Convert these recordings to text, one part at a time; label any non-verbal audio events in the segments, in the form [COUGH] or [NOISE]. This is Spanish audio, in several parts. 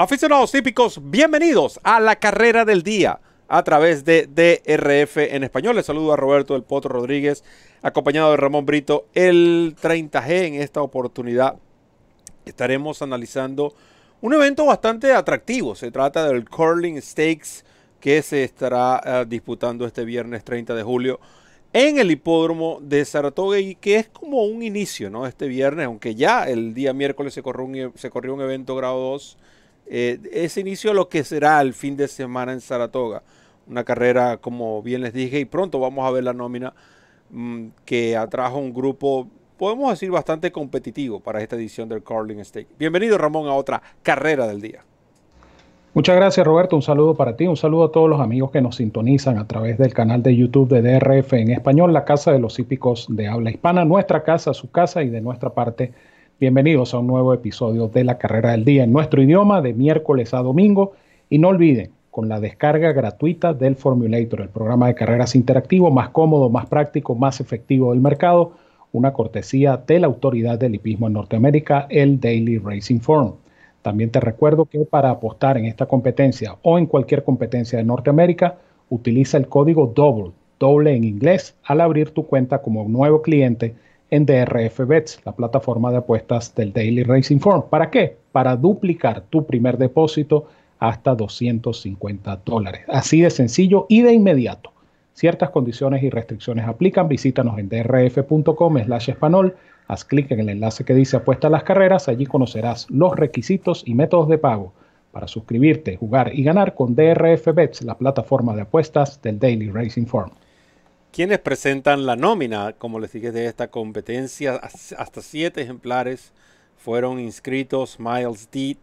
Aficionados típicos, bienvenidos a la carrera del día a través de DRF en español. Les saludo a Roberto del Potro Rodríguez, acompañado de Ramón Brito. El 30G en esta oportunidad estaremos analizando un evento bastante atractivo. Se trata del Curling Stakes que se estará eh, disputando este viernes 30 de julio en el hipódromo de Saratoga y que es como un inicio, ¿no? Este viernes, aunque ya el día miércoles se corrió un, e, se corrió un evento grado 2 eh, ese inicio lo que será el fin de semana en Saratoga. Una carrera, como bien les dije, y pronto vamos a ver la nómina mm, que atrajo un grupo, podemos decir, bastante competitivo para esta edición del Carling Stake. Bienvenido, Ramón, a otra carrera del día. Muchas gracias, Roberto. Un saludo para ti. Un saludo a todos los amigos que nos sintonizan a través del canal de YouTube de DRF en español, la casa de los hípicos de habla hispana, nuestra casa, su casa y de nuestra parte Bienvenidos a un nuevo episodio de la Carrera del Día en nuestro idioma de miércoles a domingo. Y no olviden, con la descarga gratuita del Formulator, el programa de carreras interactivo más cómodo, más práctico, más efectivo del mercado, una cortesía de la autoridad del hipismo en Norteamérica, el Daily Racing Form. También te recuerdo que para apostar en esta competencia o en cualquier competencia de Norteamérica, utiliza el código DOUBLE, doble en inglés, al abrir tu cuenta como nuevo cliente en DRF Bets, la plataforma de apuestas del Daily Racing Form. ¿Para qué? Para duplicar tu primer depósito hasta 250 dólares. Así de sencillo y de inmediato. Ciertas condiciones y restricciones aplican. Visítanos en drf.com slash español. Haz clic en el enlace que dice apuesta a las carreras. Allí conocerás los requisitos y métodos de pago para suscribirte, jugar y ganar con DRF Bets, la plataforma de apuestas del Daily Racing Form quienes presentan la nómina, como les dije, de esta competencia. Hasta siete ejemplares fueron inscritos. Miles Deed,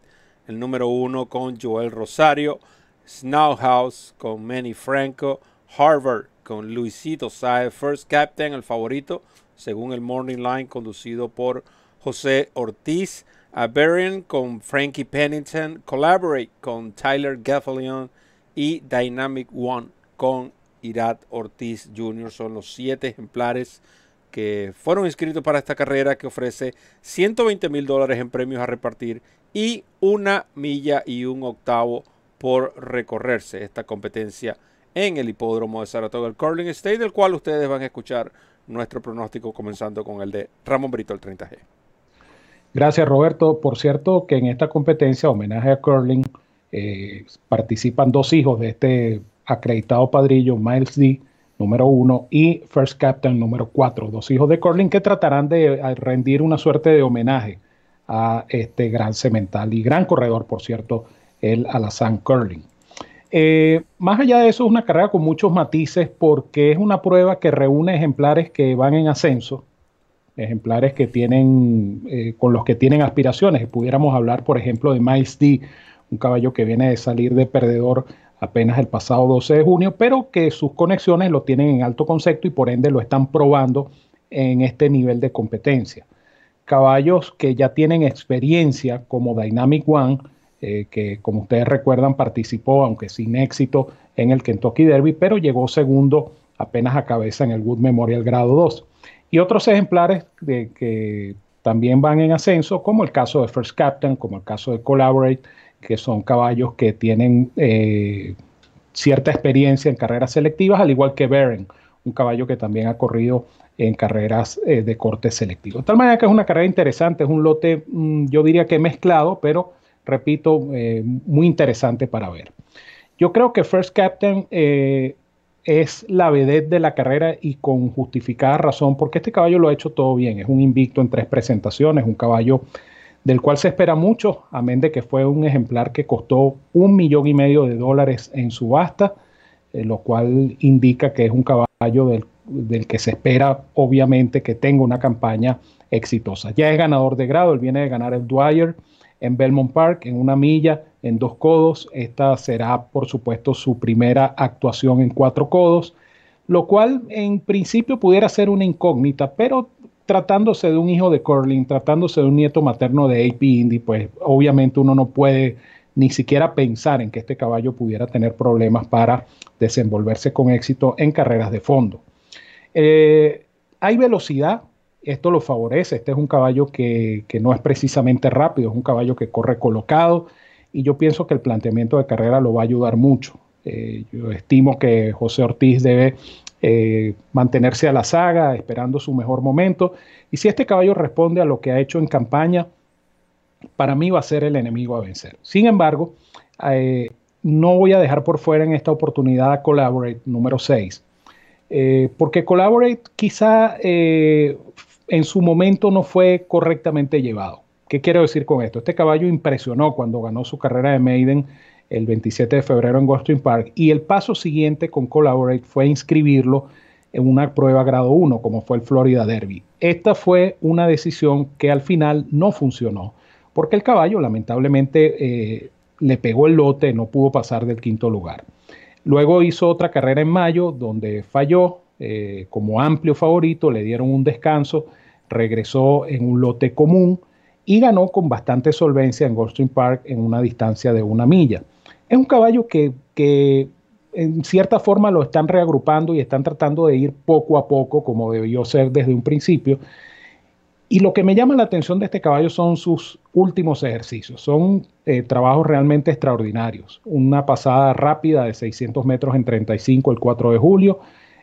el número uno con Joel Rosario. Snowhouse con Manny Franco. Harvard con Luisito Saez. First Captain, el favorito, según el Morning Line, conducido por José Ortiz. Aberrien con Frankie Pennington. Collaborate con Tyler Gaffalion. Y Dynamic One con Irat Ortiz Jr. Son los siete ejemplares que fueron inscritos para esta carrera que ofrece 120 mil dólares en premios a repartir y una milla y un octavo por recorrerse esta competencia en el hipódromo de Saratoga, el Curling State, del cual ustedes van a escuchar nuestro pronóstico comenzando con el de Ramón Brito, el 30G. Gracias Roberto. Por cierto que en esta competencia, homenaje a Curling, eh, participan dos hijos de este acreditado padrillo Miles D, número uno, y First Captain, número cuatro, dos hijos de Corling que tratarán de rendir una suerte de homenaje a este gran cemental y gran corredor, por cierto, el Alazán Curling. Eh, más allá de eso, es una carrera con muchos matices porque es una prueba que reúne ejemplares que van en ascenso, ejemplares que tienen, eh, con los que tienen aspiraciones. Pudiéramos hablar, por ejemplo, de Miles D, un caballo que viene de salir de perdedor apenas el pasado 12 de junio, pero que sus conexiones lo tienen en alto concepto y por ende lo están probando en este nivel de competencia. Caballos que ya tienen experiencia como Dynamic One, eh, que como ustedes recuerdan participó, aunque sin éxito, en el Kentucky Derby, pero llegó segundo apenas a cabeza en el Wood Memorial Grado 2. Y otros ejemplares que también van en ascenso, como el caso de First Captain, como el caso de Collaborate, que son caballos que tienen eh, cierta experiencia en carreras selectivas, al igual que Beren, un caballo que también ha corrido en carreras eh, de corte selectivo. De tal manera que es una carrera interesante, es un lote, mm, yo diría que mezclado, pero repito, eh, muy interesante para ver. Yo creo que First Captain es la vedette de la carrera y con justificada razón, porque este caballo lo ha hecho todo bien. Es un invicto en tres presentaciones, un caballo del cual se espera mucho, amén de que fue un ejemplar que costó un millón y medio de dólares en subasta, eh, lo cual indica que es un caballo del, que se espera obviamente que tenga una campaña exitosa. Ya es ganador de grado, él viene de ganar el Dwyer en Belmont Park, en una milla, en dos codos. Esta será, por supuesto, su primera actuación en cuatro codos, lo cual en principio pudiera ser una incógnita, pero tratándose de un hijo de Corlin, tratándose de un nieto materno de AP Indy, pues obviamente uno no puede ni siquiera pensar en que este caballo pudiera tener problemas para desenvolverse con éxito en carreras de fondo. Eh, hay velocidad, esto lo favorece, este es un caballo que, que, no es precisamente rápido, es un caballo que corre colocado y yo pienso que el planteamiento de carrera lo va a ayudar mucho. Eh, yo estimo que José Ortiz debe eh, mantenerse a la saga, esperando su mejor momento. Y si este caballo responde a lo que ha hecho en campaña, para mí va a ser el enemigo a vencer. Sin embargo, eh, no voy a dejar por fuera en esta oportunidad a Collaborate número 6. porque Collaborate quizá en su momento no fue correctamente llevado. ¿Qué quiero decir con esto? Este caballo impresionó cuando ganó su carrera de Maiden el 27 de febrero en Goldstream Park y el paso siguiente con Collaborate fue inscribirlo en una prueba grado 1 como fue el Florida Derby. Esta fue una decisión que al final no funcionó porque el caballo lamentablemente eh, le pegó el lote, no pudo pasar del quinto lugar. Luego hizo otra carrera en mayo donde falló eh, como amplio favorito, le dieron un descanso, regresó en un lote común y ganó con bastante solvencia en Goldstream Park en una distancia de una milla. Es un caballo que, en cierta forma lo están reagrupando y están tratando de ir poco a poco, como debió ser desde un principio. Y lo que me llama la atención de este caballo son sus últimos ejercicios. Son eh, trabajos realmente extraordinarios. Una pasada rápida de 600 metros en 35 el 4 de julio.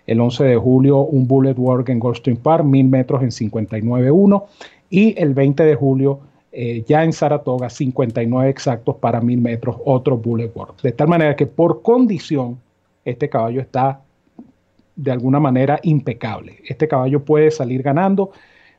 El 11 de julio un bullet work en Goldstream Park, 1000 metros en 59.1 y el 20 de julio eh, ya en Saratoga 59 exactos para 1000 metros, otro bullet De tal manera que por condición este caballo está de alguna manera impecable. Este caballo puede salir ganando,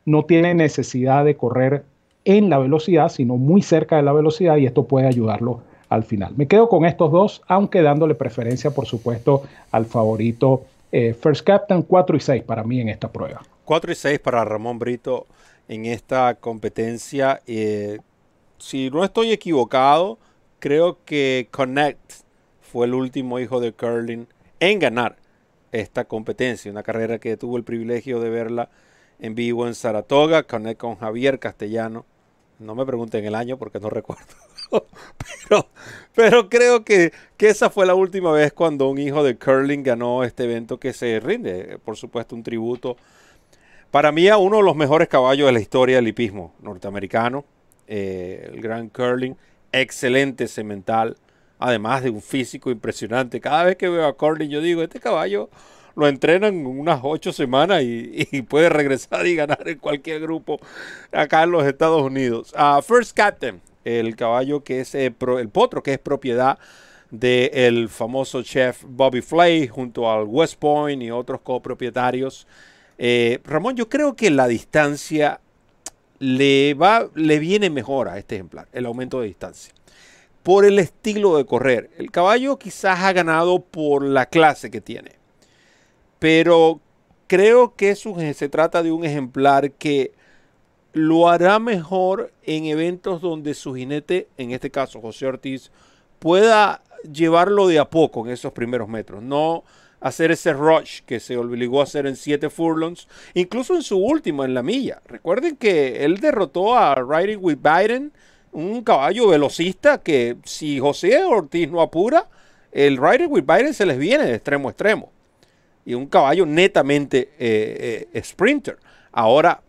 no tiene necesidad de correr en la velocidad, sino muy cerca de la velocidad y esto puede ayudarlo al final. Me quedo con estos dos, aunque dándole preferencia, por supuesto, al favorito eh, First Captain 4 y 6 para mí en esta prueba. 4 y 6 para Ramón Brito en esta competencia. Eh, si no estoy equivocado, creo que Connect fue el último hijo de Curling en ganar esta competencia. Una carrera que tuvo el privilegio de verla en vivo en Saratoga. Connect con Javier Castellano. No me pregunten el año porque no [LAUGHS] recuerdo. pero, pero creo que, que, esa fue la última vez cuando un hijo de Curling ganó este evento que se rinde, por supuesto, un tributo para mí, uno de los mejores caballos de la historia del hipismo norteamericano, eh, el Grand Curling, excelente semental, además de un físico impresionante. Cada vez que veo a Curling, yo digo, este caballo lo entrenan unas ocho semanas [LAUGHS] y, puede regresar y ganar en cualquier grupo acá en los Estados Unidos. First Captain, el caballo que es eh, el potro que es propiedad del famoso chef Bobby Flay junto al West Point y otros copropietarios. Eh, Ramón, yo creo que la distancia le, va, le viene mejor a este ejemplar, el aumento de distancia. Por el estilo de correr. El caballo quizás ha ganado por la clase que tiene. Pero creo que se trata de un ejemplar que lo hará mejor en eventos donde su jinete, en este caso José Ortiz, pueda llevarlo de a poco en esos primeros metros. No hacer ese rush que se obligó a hacer en 7 furlongs, incluso en su último, en la milla. Recuerden que él derrotó a Riding with Biden, un caballo velocista que si José Ortiz no apura, el Riding with Biden se les viene de extremo a extremo. Y un caballo netamente eh, eh, sprinter. Ahora,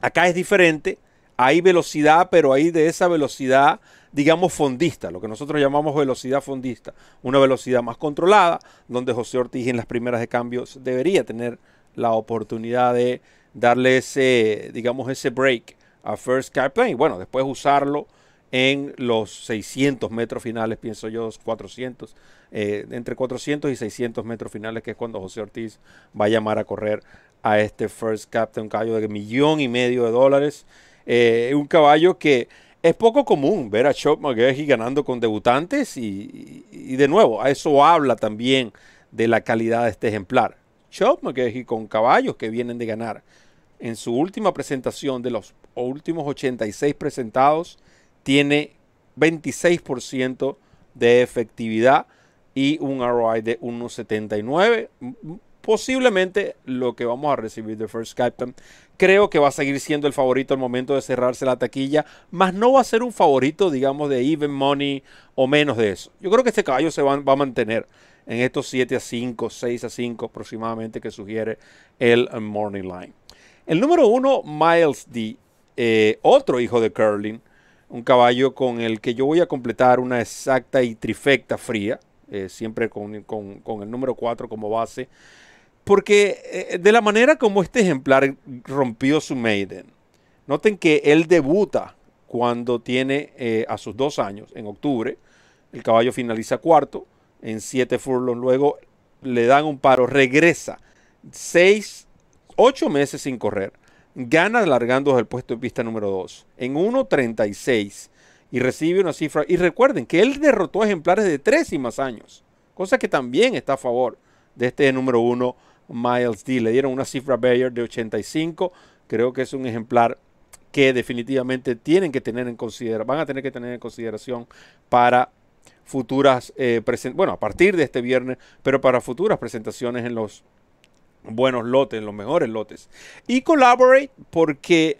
acá es diferente. Hay velocidad, pero hay de esa velocidad digamos, fondista, lo que nosotros llamamos velocidad fondista, una velocidad más controlada, donde José Ortiz en las primeras de cambios debería tener la oportunidad de darle ese, digamos, ese break a First Captain y bueno, después usarlo en los 600 metros finales, pienso yo, 400, eh, entre 400 y 600 metros finales, que es cuando José Ortiz va a llamar a correr a este First Captain, un caballo de millón y medio de dólares, eh, un caballo que es poco común ver a Chop McGahey ganando con debutantes y, de nuevo, a eso habla también de la calidad de este ejemplar. Chop McGahey con caballos que vienen de ganar. En su última presentación de los últimos 86 presentados, tiene 26% de efectividad y un ROI de 1.79 posiblemente lo que vamos a recibir de First Captain. Creo que va a seguir siendo el favorito al momento de cerrarse la taquilla, más no va a ser un favorito, digamos, de even money o menos de eso. Yo creo que este caballo se va, a mantener en estos 7 a 5, 6 a 5 aproximadamente que sugiere el Morning Line. El número 1, Miles D, eh, otro hijo de Curling, un caballo con el que yo voy a completar una exacta y trifecta fría, eh, siempre con, el número 4 como base, porque eh, de la manera como este ejemplar rompió su maiden, noten que él debuta cuando tiene eh, a sus dos años, en octubre, el caballo finaliza cuarto, en siete furlongs, luego le dan un paro, regresa seis, ocho meses sin correr, gana alargando el puesto de pista número 2 en 1.36 y recibe una cifra. Y recuerden que él derrotó ejemplares de 3 y más años, cosa que también está a favor de este número 1, Miles D. Le dieron una cifra Bayer de 85. Creo que es un ejemplar que definitivamente tienen que tener en consideración, van a tener que tener en consideración para futuras, eh, bueno, a partir de este viernes, pero para futuras presentaciones en los buenos lotes, los mejores lotes. Y Collaborate porque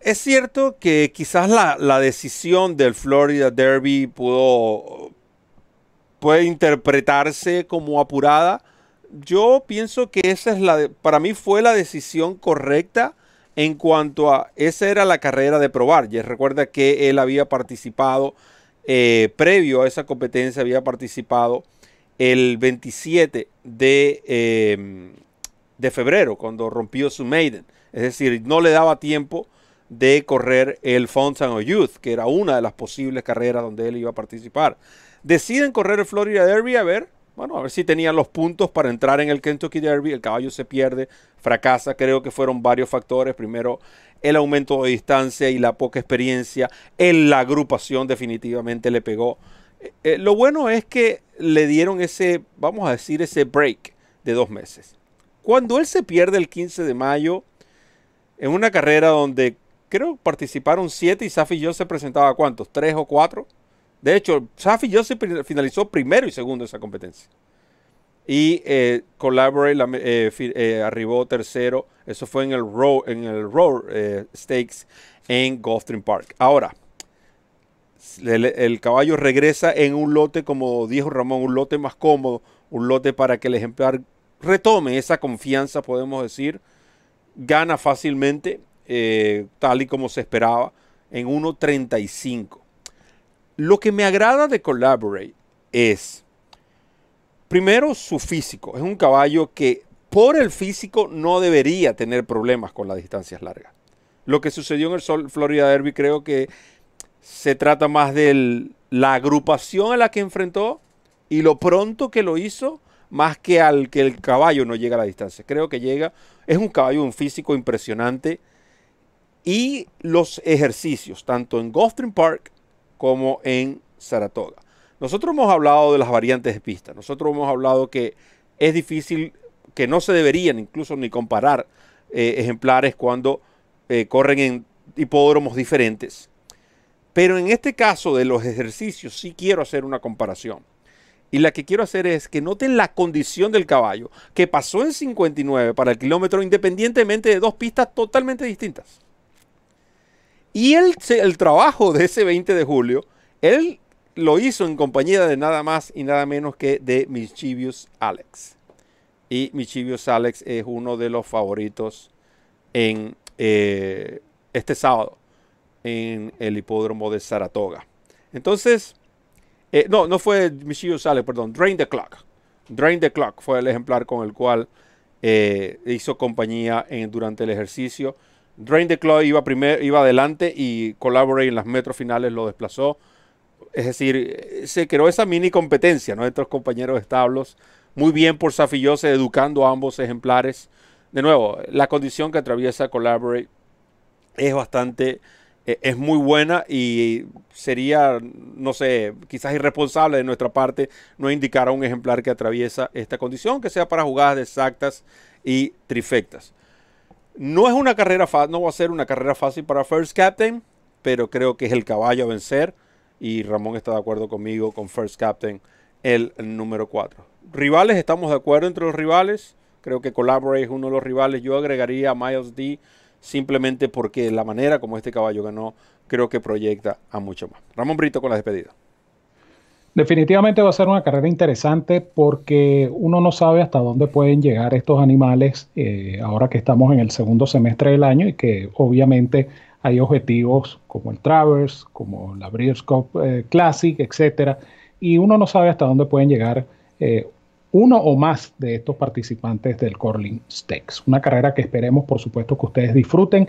es cierto que quizás la, decisión del Florida Derby pudo puede interpretarse como apurada. Yo pienso que esa es la para mí fue la decisión correcta en cuanto a esa era la carrera de probar. Ya recuerda que él había participado eh, previo a esa competencia, había participado el 27 de, em, de febrero, cuando rompió su maiden. Es decir, no le daba tiempo de correr el Fountain Youth, que era una de las posibles carreras donde él iba a participar. Deciden correr el Florida Derby a ver, bueno, a ver si tenían los puntos para entrar en el Kentucky Derby. El caballo se pierde, fracasa. Creo que fueron varios factores. Primero, el aumento de distancia y la poca experiencia. En la agrupación definitivamente le pegó. Eh, eh, lo bueno es que le dieron ese, vamos a decir, ese break de dos meses. Cuando él se pierde el 15 de mayo, en una carrera donde creo participaron siete y Safi yo se presentaba cuántos, tres o cuatro. De hecho, Safi yo se finalizó primero y segundo esa competencia. Y eh, Collaborate eh, eh, arribó tercero. Eso fue en el Row, en el Stakes en Gulfstream Park. Ahora, el, caballo regresa en un lote, como dijo Ramón, un lote más cómodo, un lote para que el ejemplar retome esa confianza, podemos decir. Gana fácilmente, tal y como se esperaba, en 1.35. Lo que me agrada de Collaborate es, primero, su físico. Es un caballo que por el físico no debería tener problemas con las distancias largas. Lo que sucedió en el Florida Derby creo que se trata más de la agrupación a la que enfrentó y lo pronto que lo hizo, más que al que el caballo no llega a la distancia. Creo que llega, es un caballo, un físico impresionante. Y los ejercicios, tanto en Gulfstream Park como en Saratoga. Nosotros hemos hablado de las variantes de pista. Nosotros hemos hablado que es difícil, que no se deberían incluso ni comparar eh, ejemplares cuando eh, corren en hipódromos diferentes. Pero en este caso de los ejercicios sí quiero hacer una comparación. Y la que quiero hacer es que noten la condición del caballo, que pasó en 59 para el kilómetro independientemente de dos pistas totalmente distintas. Y el, el trabajo de ese 20 de julio, él lo hizo en compañía de nada más y nada menos que de Mischievous Alex. Y Mischievous Alex es uno de los favoritos en eh, este sábado en el hipódromo de Saratoga. Entonces, eh, no, no fue Michio Sale, perdón, Drain the Clock. Drain the Clock fue el ejemplar con el cual eh, hizo compañía durante el ejercicio. Drain the Clock iba, primer, iba adelante y Collaborate en las metros finales lo desplazó. Es decir, se creó esa mini competencia ¿no? entre los compañeros de establos. Muy bien por Safillose educando a ambos ejemplares. De nuevo, la condición que atraviesa Collaborate es bastante e, es muy buena y sería, no sé, quizás irresponsable de nuestra parte no indicar a un ejemplar que atraviesa esta condición, que sea para jugadas exactas y trifectas. No es una carrera fácil, no va a ser una carrera fácil para First Captain, pero creo que es el caballo a vencer y Ramón está de acuerdo conmigo con First Captain, el número 4. Rivales, estamos de acuerdo entre los rivales. Creo que Collaborate es uno de los rivales. Yo agregaría a Miles D simplemente porque la manera como este caballo ganó creo que proyecta a mucho más. Ramón Brito con la despedida. Definitivamente va a ser una carrera interesante porque uno no sabe hasta dónde pueden llegar estos animales eh, ahora que estamos en el segundo semestre del año y que obviamente hay objetivos como el Traverse, como la Breeders' Cup eh, Classic, etcétera, y uno no sabe hasta dónde pueden llegar eh, uno o más de estos participantes del Corling Stakes. Una carrera que esperemos, por supuesto, que ustedes disfruten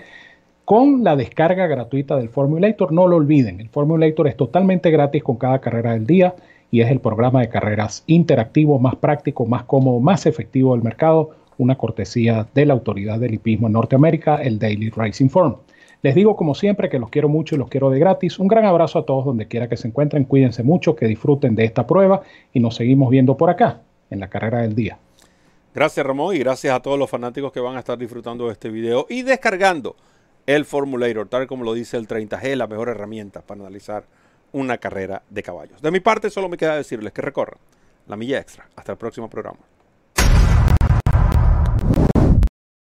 con la descarga gratuita del Formulator. No lo olviden, el Formulator es totalmente gratis con cada carrera del día y es el programa de carreras interactivo más práctico, más cómodo, más efectivo del mercado, una cortesía de la autoridad del hipismo en Norteamérica, el Daily Racing Form. Les digo como siempre que los quiero mucho y los quiero de gratis. Un gran abrazo a todos donde quiera que se encuentren. Cuídense mucho, que disfruten de esta prueba y nos seguimos viendo por acá en la carrera del día. Gracias Ramón y gracias a todos los fanáticos que van a estar disfrutando de este video y descargando el Formulator, tal como lo dice el 30G, la mejor herramienta para analizar una carrera de caballos. De mi parte solo me queda decirles que recorran la milla extra. Hasta el próximo programa.